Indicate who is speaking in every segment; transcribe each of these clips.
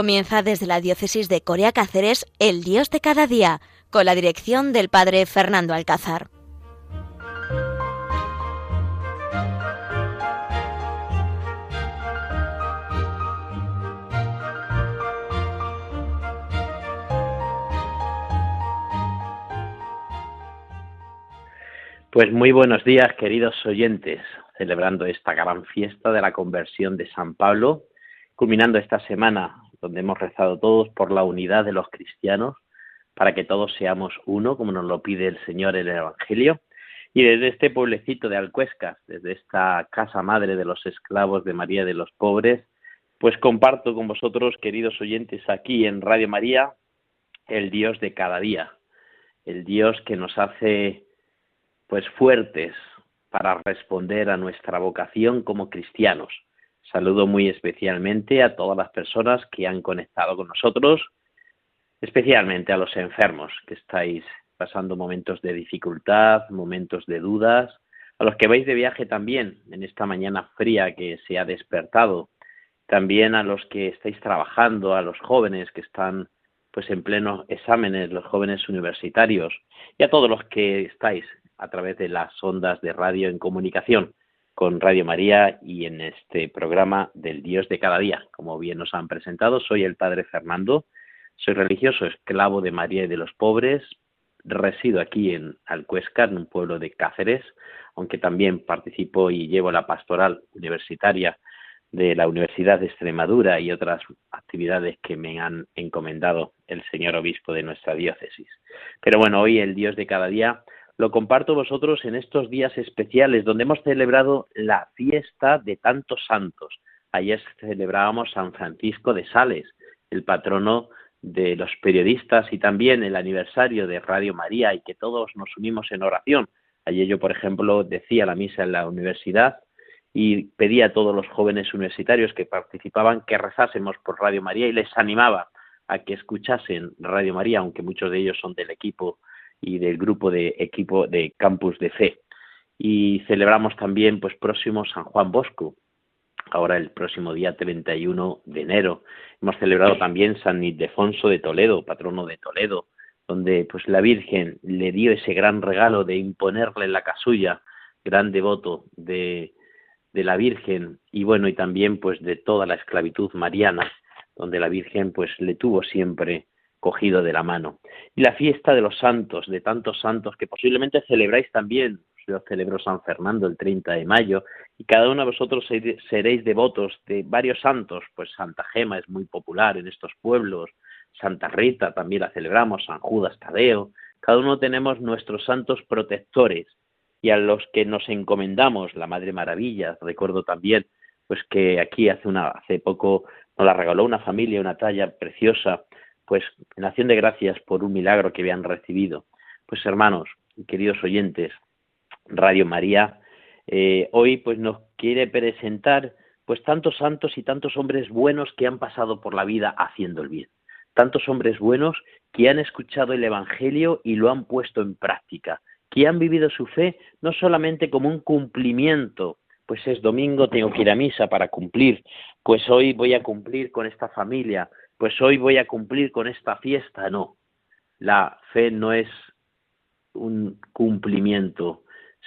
Speaker 1: Comienza desde la diócesis de Corea Cáceres El Dios de cada día, con la dirección del padre Fernando Alcázar.
Speaker 2: Pues muy buenos días, queridos oyentes, celebrando esta gran fiesta de la conversión de San Pablo, culminando esta semana donde hemos rezado todos por la unidad de los cristianos, para que todos seamos uno, como nos lo pide el Señor en el Evangelio. Y desde este pueblecito de Alcuescas, desde esta casa madre de los esclavos de María de los Pobres, pues comparto con vosotros, queridos oyentes, aquí en Radio María, el Dios de cada día, el Dios que nos hace pues fuertes para responder a nuestra vocación como cristianos. Saludo muy especialmente a todas las personas que han conectado con nosotros, especialmente a los enfermos que estáis pasando momentos de dificultad, momentos de dudas, a los que vais de viaje también en esta mañana fría que se ha despertado, también a los que estáis trabajando, a los jóvenes que están pues en plenos exámenes, los jóvenes universitarios y a todos los que estáis a través de las ondas de radio en comunicación con Radio María y en este programa del Dios de cada día. Como bien nos han presentado, soy el Padre Fernando, soy religioso esclavo de María y de los pobres, resido aquí en Alcuesca, en un pueblo de Cáceres, aunque también participo y llevo la pastoral universitaria de la Universidad de Extremadura y otras actividades que me han encomendado el señor obispo de nuestra diócesis. Pero bueno, hoy el Dios de cada día lo comparto vosotros en estos días especiales donde hemos celebrado la fiesta de tantos santos. Ayer celebrábamos San Francisco de Sales, el patrono de los periodistas y también el aniversario de Radio María y que todos nos unimos en oración. Ayer yo, por ejemplo, decía la misa en la universidad y pedía a todos los jóvenes universitarios que participaban que rezásemos por Radio María y les animaba a que escuchasen Radio María, aunque muchos de ellos son del equipo y del grupo de equipo de Campus de Fe. Y celebramos también, pues próximo San Juan Bosco, ahora el próximo día 31 de enero. Hemos celebrado también San Ildefonso de Toledo, patrono de Toledo, donde pues la Virgen le dio ese gran regalo de imponerle la casulla, gran devoto de, de la Virgen y bueno, y también pues de toda la esclavitud mariana, donde la Virgen pues le tuvo siempre cogido de la mano. Y la fiesta de los santos, de tantos santos que posiblemente celebráis también. Yo celebro San Fernando el 30 de mayo y cada uno de vosotros seréis devotos de varios santos, pues Santa Gema es muy popular en estos pueblos, Santa Rita también la celebramos, San Judas Tadeo, cada uno tenemos nuestros santos protectores y a los que nos encomendamos, la Madre Maravilla, recuerdo también pues que aquí hace una hace poco nos la regaló una familia una talla preciosa pues en acción de gracias por un milagro que habían recibido. Pues hermanos, queridos oyentes, Radio María, eh, hoy pues nos quiere presentar pues tantos santos y tantos hombres buenos que han pasado por la vida haciendo el bien. Tantos hombres buenos que han escuchado el Evangelio y lo han puesto en práctica, que han vivido su fe no solamente como un cumplimiento, pues es domingo, tengo que ir a misa para cumplir, pues hoy voy a cumplir con esta familia, pues hoy voy a cumplir con esta fiesta. No, la fe no es un cumplimiento,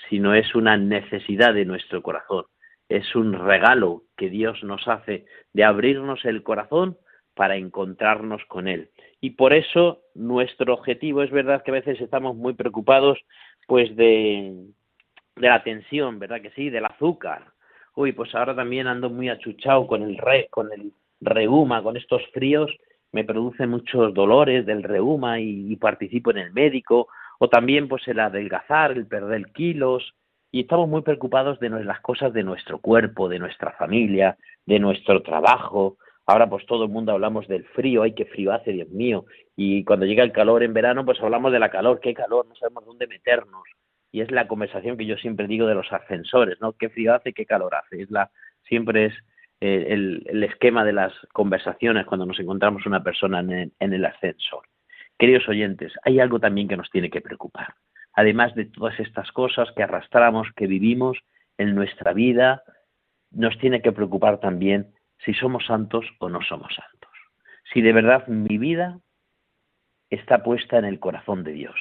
Speaker 2: sino es una necesidad de nuestro corazón. Es un regalo que Dios nos hace de abrirnos el corazón para encontrarnos con Él. Y por eso nuestro objetivo es verdad que a veces estamos muy preocupados pues de, de la tensión, ¿verdad que sí? Del azúcar. Uy, pues ahora también ando muy achuchado con el, re, con el reuma, con estos fríos, me produce muchos dolores del reuma y, participo en el médico, o también pues el adelgazar, el perder kilos, y estamos muy preocupados de las cosas de nuestro cuerpo, de nuestra familia, de nuestro trabajo. Ahora pues todo el mundo hablamos del frío, ay qué frío hace, Dios mío, y cuando llega el calor en verano pues hablamos de la calor, qué calor, no sabemos dónde meternos. Y es la conversación que yo siempre digo de los ascensores, ¿no? Qué frío hace, qué calor hace. Es la siempre es el, esquema de las conversaciones cuando nos encontramos una persona en el, ascensor. Queridos oyentes, hay algo también que nos tiene que preocupar. Además de todas estas cosas que arrastramos, que vivimos en nuestra vida, nos tiene que preocupar también si somos santos o no somos santos. si de verdad mi vida está puesta en el corazón de Dios.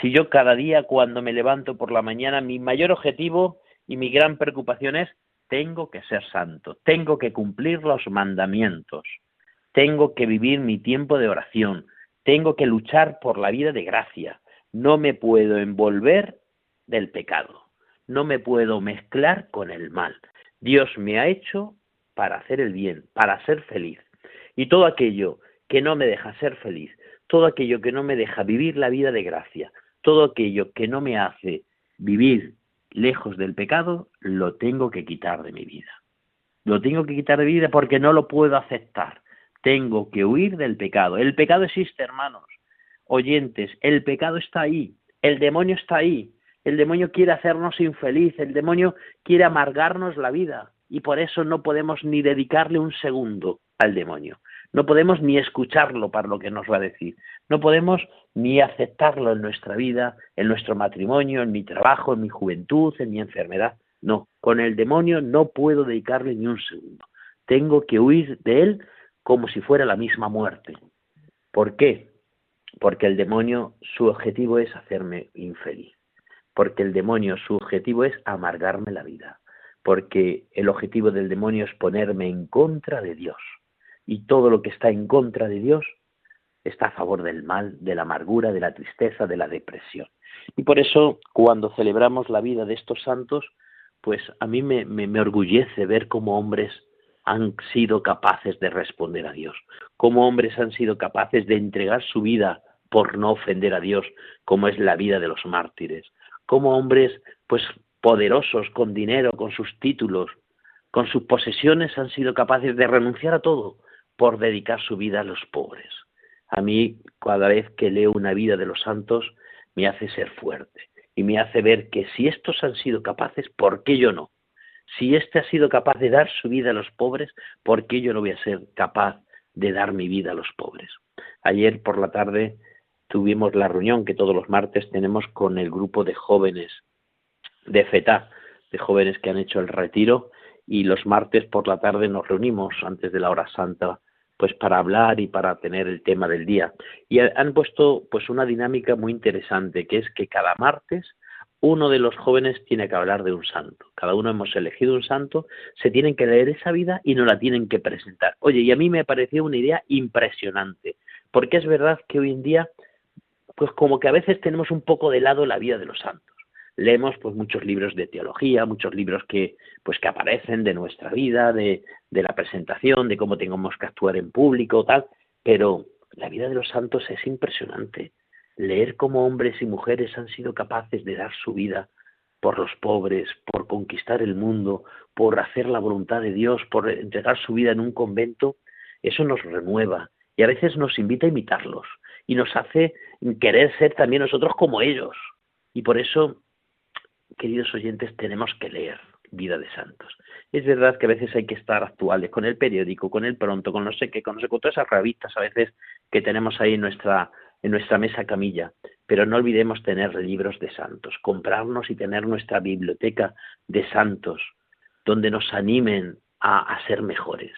Speaker 2: Si yo cada día cuando me levanto por la mañana, mi mayor objetivo y mi gran preocupación es, tengo que ser santo, tengo que cumplir los mandamientos, tengo que vivir mi tiempo de oración, tengo que luchar por la vida de gracia, no me puedo envolver del pecado, no me puedo mezclar con el mal. Dios me ha hecho para hacer el bien, para ser feliz. Y todo aquello que no me deja ser feliz, todo aquello que no me deja vivir la vida de gracia, todo aquello que no me hace vivir lejos del pecado, lo tengo que quitar de mi vida. Lo tengo que quitar de mi vida porque no lo puedo aceptar. Tengo que huir del pecado. El pecado existe, hermanos. Oyentes, el pecado está ahí. El demonio está ahí. El demonio quiere hacernos infeliz. El demonio quiere amargarnos la vida. Y por eso no podemos ni dedicarle un segundo al demonio. No podemos ni escucharlo para lo que nos va a decir. No podemos ni aceptarlo en nuestra vida, en nuestro matrimonio, en mi trabajo, en mi juventud, en mi enfermedad. No, con el demonio no puedo dedicarle ni un segundo. Tengo que huir de él como si fuera la misma muerte. ¿Por qué? Porque el demonio, su objetivo es hacerme infeliz. Porque el demonio, su objetivo es amargarme la vida. Porque el objetivo del demonio es ponerme en contra de Dios y todo lo que está en contra de Dios está a favor del mal, de la amargura, de la tristeza, de la depresión. Y por eso, cuando celebramos la vida de estos santos, pues a mí me, me, orgullece ver cómo hombres han sido capaces de responder a Dios, cómo hombres han sido capaces de entregar su vida por no ofender a Dios, como es la vida de los mártires, cómo hombres, pues poderosos, con dinero, con sus títulos, con sus posesiones, han sido capaces de renunciar a todo por dedicar su vida a los pobres. A mí, cada vez que leo una vida de los santos, me hace ser fuerte y me hace ver que si estos han sido capaces, ¿por qué yo no? Si éste ha sido capaz de dar su vida a los pobres, ¿por qué yo no voy a ser capaz de dar mi vida a los pobres? Ayer por la tarde tuvimos la reunión que todos los martes tenemos con el grupo de jóvenes de FETA, de jóvenes que han hecho el retiro, y los martes por la tarde nos reunimos antes de la hora santa pues para hablar y para tener el tema del día. Y han puesto pues una dinámica muy interesante, que es que cada martes uno de los jóvenes tiene que hablar de un santo. Cada uno hemos elegido un santo, se tienen que leer esa vida y nos la tienen que presentar. Oye, y a mí me pareció una idea impresionante, porque es verdad que hoy en día, pues como que a veces tenemos un poco de lado la vida de los santos leemos pues muchos libros de teología, muchos libros que pues que aparecen de nuestra vida, de, de la presentación, de cómo tenemos que actuar en público, tal, pero la vida de los santos es impresionante. Leer cómo hombres y mujeres han sido capaces de dar su vida por los pobres, por conquistar el mundo, por hacer la voluntad de Dios, por entregar su vida en un convento, eso nos renueva y a veces nos invita a imitarlos y nos hace querer ser también nosotros como ellos. Y por eso queridos oyentes, tenemos que leer Vida de Santos. Es verdad que a veces hay que estar actuales con el periódico, con el pronto, con no sé qué, con no sé con todas esas revistas a veces que tenemos ahí en nuestra, en nuestra mesa camilla, pero no olvidemos tener libros de santos, comprarnos y tener nuestra biblioteca de santos, donde nos animen a, a ser mejores,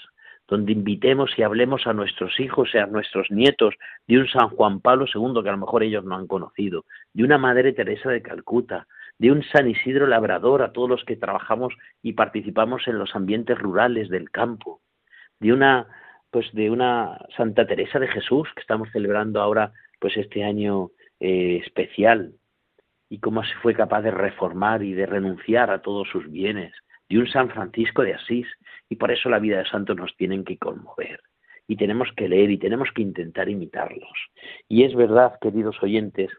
Speaker 2: donde invitemos y hablemos a nuestros hijos y a nuestros nietos de un San Juan Pablo II que a lo mejor ellos no han conocido, de una Madre Teresa de Calcuta, de un San Isidro Labrador a todos los que trabajamos y participamos en los ambientes rurales del campo, de una pues de una Santa Teresa de Jesús que estamos celebrando ahora pues este año eh, especial y cómo se fue capaz de reformar y de renunciar a todos sus bienes, de un San Francisco de Asís y por eso la vida de santos nos tienen que conmover y tenemos que leer y tenemos que intentar imitarlos. Y es verdad, queridos oyentes,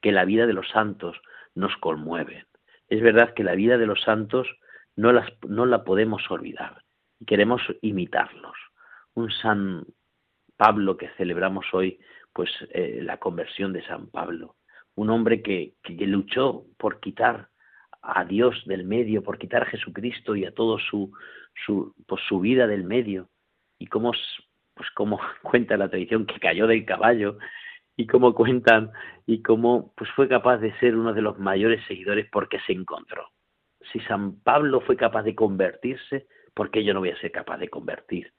Speaker 2: que la vida de los santos nos conmueven. Es verdad que la vida de los santos no, las, no la podemos olvidar y queremos imitarlos. Un San Pablo que celebramos hoy, pues eh, la conversión de San Pablo, un hombre que, que, luchó por quitar a Dios del medio, por quitar a Jesucristo y a todo su, su, pues, su vida del medio, y cómo, pues como cuenta la tradición, que cayó del caballo y cómo cuentan y cómo pues fue capaz de ser uno de los mayores seguidores porque se encontró. Si San Pablo fue capaz de convertirse, ¿por qué yo no voy a ser capaz de convertir?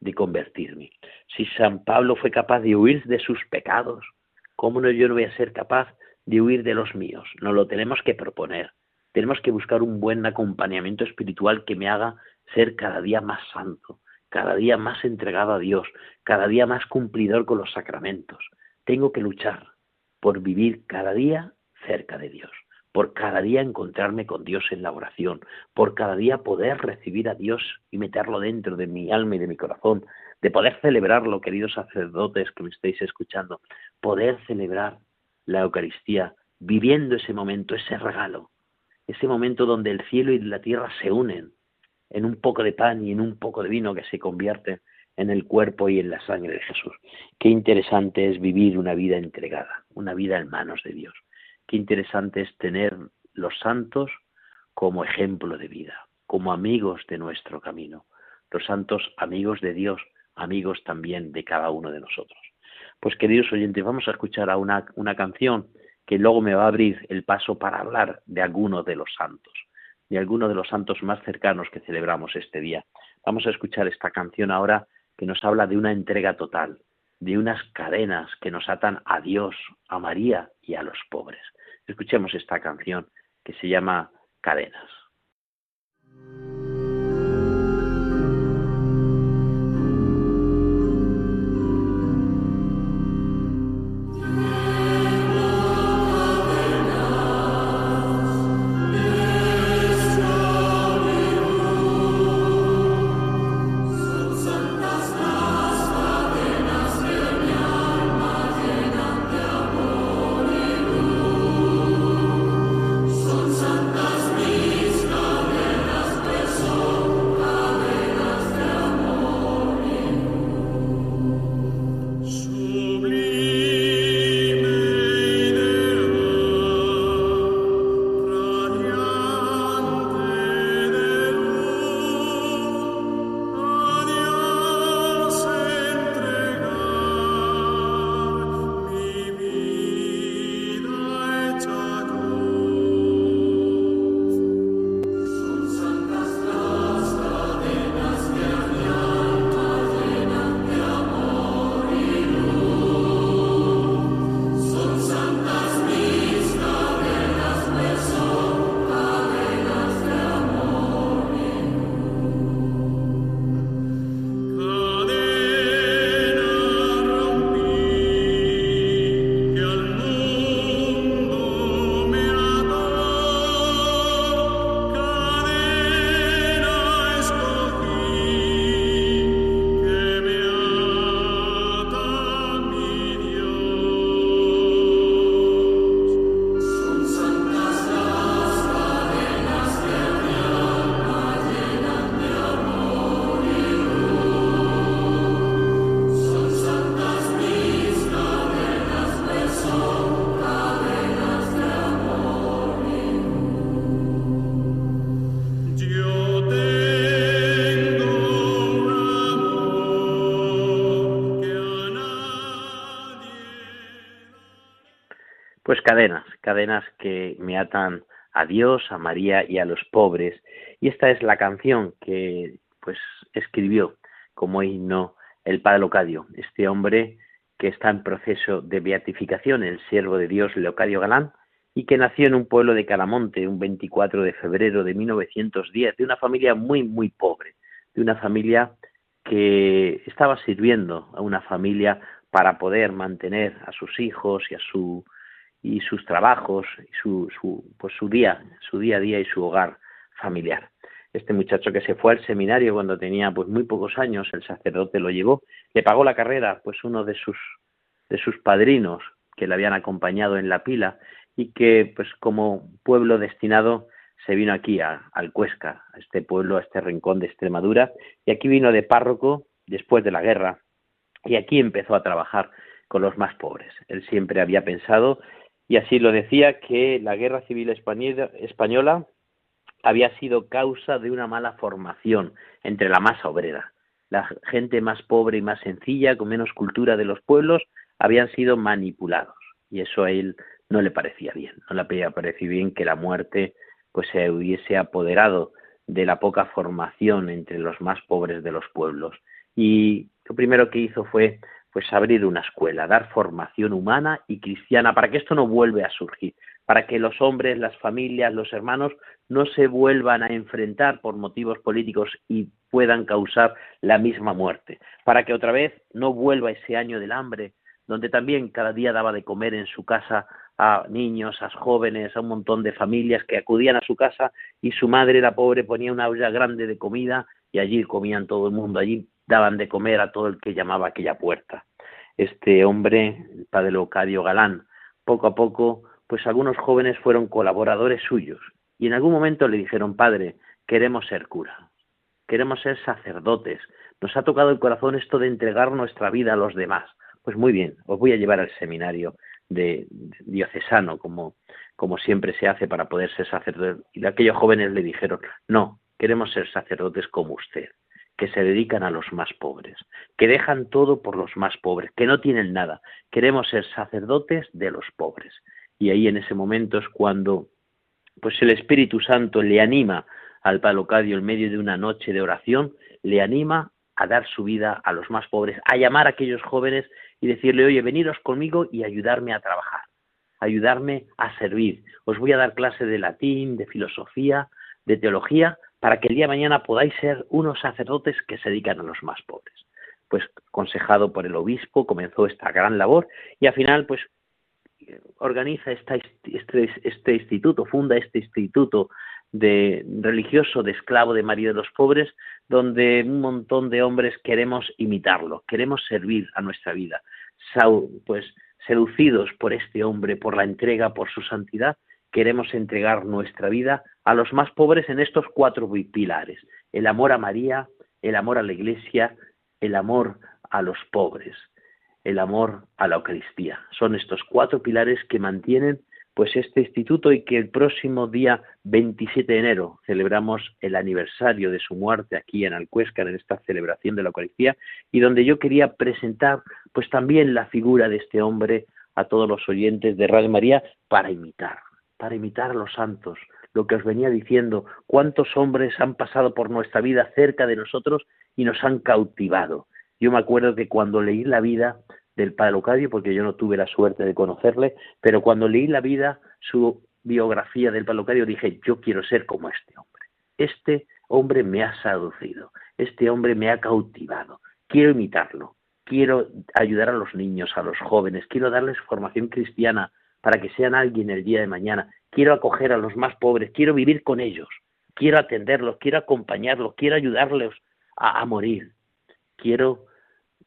Speaker 2: de convertirme. Si San Pablo fue capaz de huir de sus pecados, ¿cómo no yo no voy a ser capaz de huir de los míos? Nos lo tenemos que proponer. Tenemos que buscar un buen acompañamiento espiritual que me haga ser cada día más santo, cada día más entregado a Dios, cada día más cumplidor con los sacramentos. Tengo que luchar por vivir cada día cerca de Dios, por cada día encontrarme con Dios en la oración, por cada día poder recibir a Dios y meterlo dentro de mi alma y de mi corazón, de poder celebrarlo, queridos sacerdotes que me estáis escuchando, poder celebrar la Eucaristía viviendo ese momento, ese regalo, ese momento donde el cielo y la tierra se unen en un poco de pan y en un poco de vino que se convierte en el cuerpo y en la sangre de Jesús. Qué interesante es vivir una vida entregada, una vida en manos de Dios. Qué interesante es tener los santos como ejemplo de vida, como amigos de nuestro camino. Los santos amigos de Dios, amigos también de cada uno de nosotros. Pues queridos oyentes, vamos a escuchar a una, una canción que luego me va a abrir el paso para hablar de algunos de los santos, de algunos de los santos más cercanos que celebramos este día. Vamos a escuchar esta canción ahora que nos habla de una entrega total, de unas cadenas que nos atan a Dios, a María y a los pobres. Escuchemos esta canción que se llama Cadenas. Cadenas, cadenas que me atan a Dios, a María y a los pobres. Y esta es la canción que pues escribió como himno el padre Locadio, este hombre que está en proceso de beatificación, el siervo de Dios Leocadio Galán, y que nació en un pueblo de Calamonte un 24 de febrero de 1910, de una familia muy, muy pobre, de una familia que estaba sirviendo a una familia para poder mantener a sus hijos y a su y sus trabajos, y su, su, pues su día, su día a día y su hogar familiar. Este muchacho que se fue al seminario cuando tenía pues muy pocos años, el sacerdote lo llevó, le pagó la carrera pues uno de sus de sus padrinos que le habían acompañado en la pila y que pues como pueblo destinado se vino aquí a, al Cuesca, a este pueblo, a este rincón de Extremadura, y aquí vino de párroco después de la guerra, y aquí empezó a trabajar con los más pobres. Él siempre había pensado y así lo decía que la guerra civil española había sido causa de una mala formación entre la masa obrera. La gente más pobre y más sencilla, con menos cultura de los pueblos, habían sido manipulados. Y eso a él no le parecía bien. No le parecía bien que la muerte pues se hubiese apoderado de la poca formación entre los más pobres de los pueblos. y lo primero que hizo fue pues abrir una escuela, dar formación humana y cristiana para que esto no vuelva a surgir, para que los hombres, las familias, los hermanos no se vuelvan a enfrentar por motivos políticos y puedan causar la misma muerte, para que otra vez no vuelva ese año del hambre, donde también cada día daba de comer en su casa a niños, a jóvenes, a un montón de familias que acudían a su casa y su madre, la pobre, ponía una olla grande de comida y allí comían todo el mundo, allí daban de comer a todo el que llamaba a aquella puerta. Este hombre, el padre Locadio Galán, poco a poco, pues algunos jóvenes fueron colaboradores suyos y en algún momento le dijeron, padre, queremos ser cura, queremos ser sacerdotes, nos ha tocado el corazón esto de entregar nuestra vida a los demás. Pues muy bien, os voy a llevar al seminario de, diocesano, como, como siempre se hace para poder ser sacerdote. Y aquellos jóvenes le dijeron, no, queremos ser sacerdotes como usted que se dedican a los más pobres, que dejan todo por los más pobres, que no tienen nada. Queremos ser sacerdotes de los pobres. Y ahí en ese momento es cuando pues el Espíritu Santo le anima al palocadio en medio de una noche de oración, le anima a dar su vida a los más pobres, a llamar a aquellos jóvenes y decirle, oye, veniros conmigo y ayudarme a trabajar, ayudarme a servir. Os voy a dar clase de latín, de filosofía, de teología, para que el día de mañana podáis ser unos sacerdotes que se dedican a los más pobres. Pues aconsejado por el obispo comenzó esta gran labor y al final pues organiza este, este instituto, funda este instituto de religioso de esclavo de María de los pobres, donde un montón de hombres queremos imitarlo, queremos servir a nuestra vida, pues seducidos por este hombre, por la entrega, por su santidad, queremos entregar nuestra vida a los más pobres en estos cuatro pilares, el amor a María, el amor a la Iglesia, el amor a los pobres, el amor a la Eucaristía. Son estos cuatro pilares que mantienen pues este instituto y que el próximo día 27 de enero celebramos el aniversario de su muerte aquí en Alcuéscar en esta celebración de la Eucaristía y donde yo quería presentar pues también la figura de este hombre a todos los oyentes de Radio María para imitar para imitar a los santos, lo que os venía diciendo, cuántos hombres han pasado por nuestra vida cerca de nosotros y nos han cautivado. Yo me acuerdo que cuando leí la vida del Padre porque yo no tuve la suerte de conocerle, pero cuando leí la vida, su biografía del Padre dije, yo quiero ser como este hombre. Este hombre me ha seducido, este hombre me ha cautivado, quiero imitarlo, quiero ayudar a los niños, a los jóvenes, quiero darles formación cristiana, para que sean alguien el día de mañana. Quiero acoger a los más pobres, quiero vivir con ellos, quiero atenderlos, quiero acompañarlos, quiero ayudarles a, morir. Quiero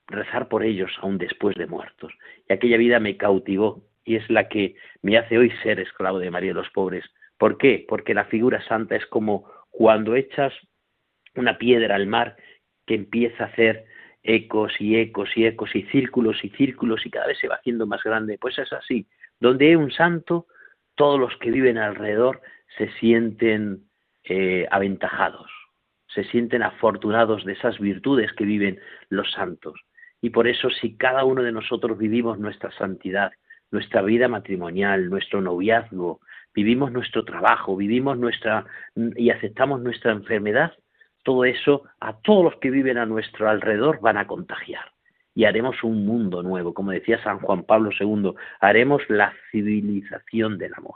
Speaker 2: rezar por ellos aún después de muertos. Y aquella vida me cautivó y es la que me hace hoy ser esclavo de María de los pobres. ¿Por qué? Porque la figura santa es como cuando echas una piedra al mar que empieza a hacer ecos y ecos y ecos y círculos y círculos y cada vez se va haciendo más grande. Pues es así. Donde hay un santo, todos los que viven alrededor se sienten eh, aventajados, se sienten afortunados de esas virtudes que viven los santos. Y por eso si cada uno de nosotros vivimos nuestra santidad, nuestra vida matrimonial, nuestro noviazgo, vivimos nuestro trabajo, vivimos nuestra y aceptamos nuestra enfermedad, todo eso a todos los que viven a nuestro alrededor van a contagiar y haremos un mundo nuevo, como decía San Juan Pablo II, haremos la civilización del amor.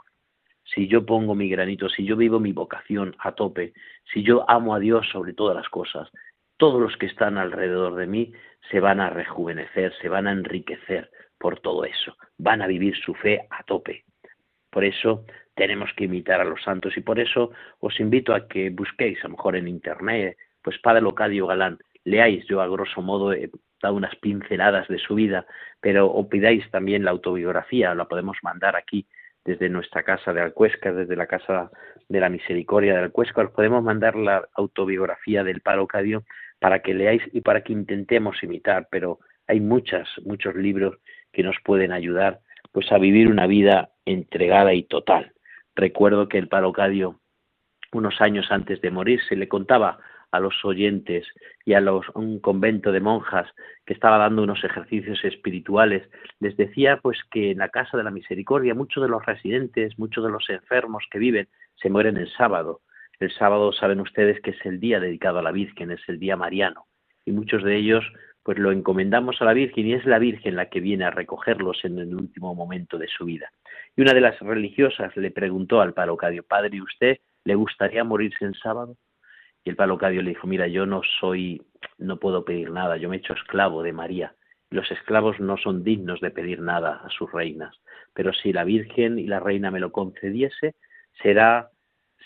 Speaker 2: Si yo pongo mi granito, si yo vivo mi vocación a tope, si yo amo a Dios sobre todas las cosas, todos los que están alrededor de mí se van a rejuvenecer, se van a enriquecer por todo eso, van a vivir su fe a tope. Por eso tenemos que imitar a los santos y por eso os invito a que busquéis, a lo mejor en internet, pues Padre Locadio Galán, leáis, yo a grosso modo unas pinceladas de su vida, pero o pidáis también la autobiografía, la podemos mandar aquí desde nuestra casa de Alcuesca, desde la casa de la misericordia de Alcuesca, os podemos mandar la autobiografía del Cadio para que leáis y para que intentemos imitar, pero hay muchas, muchos libros que nos pueden ayudar pues a vivir una vida entregada y total. Recuerdo que el Cadio, unos años antes de morir, se le contaba a los oyentes y a los, un convento de monjas que estaba dando unos ejercicios espirituales, les decía pues que en la casa de la misericordia muchos de los residentes, muchos de los enfermos que viven se mueren el sábado. El sábado saben ustedes que es el día dedicado a la Virgen, es el día mariano. y muchos de ellos pues lo encomendamos a la Virgen y es la Virgen la que viene a recogerlos en el último momento de su vida. Y una de las religiosas le preguntó al palocadio, Padre, ¿y usted le gustaría morirse en sábado? Y el palocadio le dijo, mira, yo no soy, no puedo pedir nada, yo me he hecho esclavo de María. Los esclavos no son dignos de pedir nada a sus reinas, pero si la Virgen y la Reina me lo concediese, será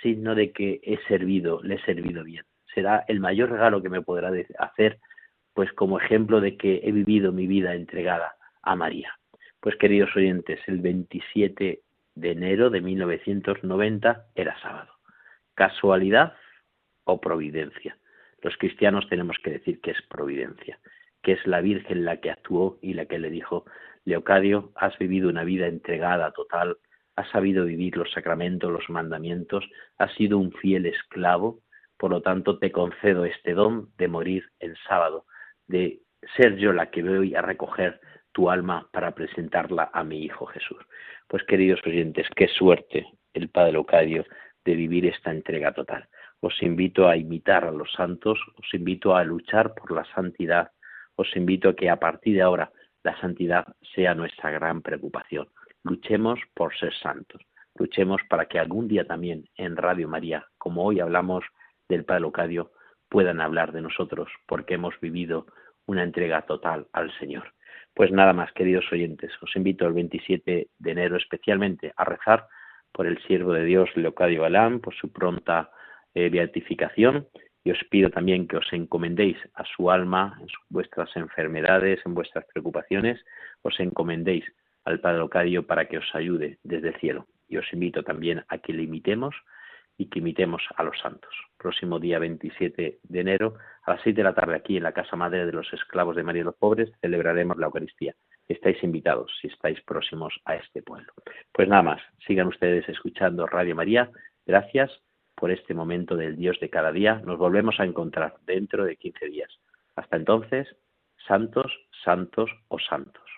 Speaker 2: signo de que he servido, le he servido bien. Será el mayor regalo que me podrá hacer pues como ejemplo de que he vivido mi vida entregada a María. Pues queridos oyentes, el 27 de enero de 1990 era sábado. ¿Casualidad o providencia? Los cristianos tenemos que decir que es providencia, que es la Virgen la que actuó y la que le dijo, Leocadio, has vivido una vida entregada total, has sabido vivir los sacramentos, los mandamientos, has sido un fiel esclavo, por lo tanto te concedo este don de morir en sábado, de ser yo la que voy a recoger tu alma para presentarla a mi Hijo Jesús. Pues queridos oyentes, qué suerte el Padre Locadio de vivir esta entrega total. Os invito a imitar a los santos, os invito a luchar por la santidad, os invito a que a partir de ahora la santidad sea nuestra gran preocupación. Luchemos por ser santos, luchemos para que algún día también en Radio María, como hoy hablamos del Padre Locadio, puedan hablar de nosotros porque hemos vivido una entrega total al Señor. Pues nada más, queridos oyentes, os invito el 27 de enero especialmente a rezar por el siervo de Dios Leocadio Galán, por su pronta eh, beatificación y os pido también que os encomendéis a su alma en vuestras enfermedades, en vuestras preocupaciones, os encomendéis al Padre Leocadio para que os ayude desde el cielo. Y os invito también a que le imitemos y que imitemos a los santos. Próximo día 27 de enero, a las 6 de la tarde, aquí en la Casa Madre de los Esclavos de María de los Pobres, celebraremos la Eucaristía. Estáis invitados si estáis próximos a este pueblo. Pues nada más, sigan ustedes escuchando Radio María. Gracias por este momento del Dios de cada día. Nos volvemos a encontrar dentro de 15 días. Hasta entonces, santos, santos o santos.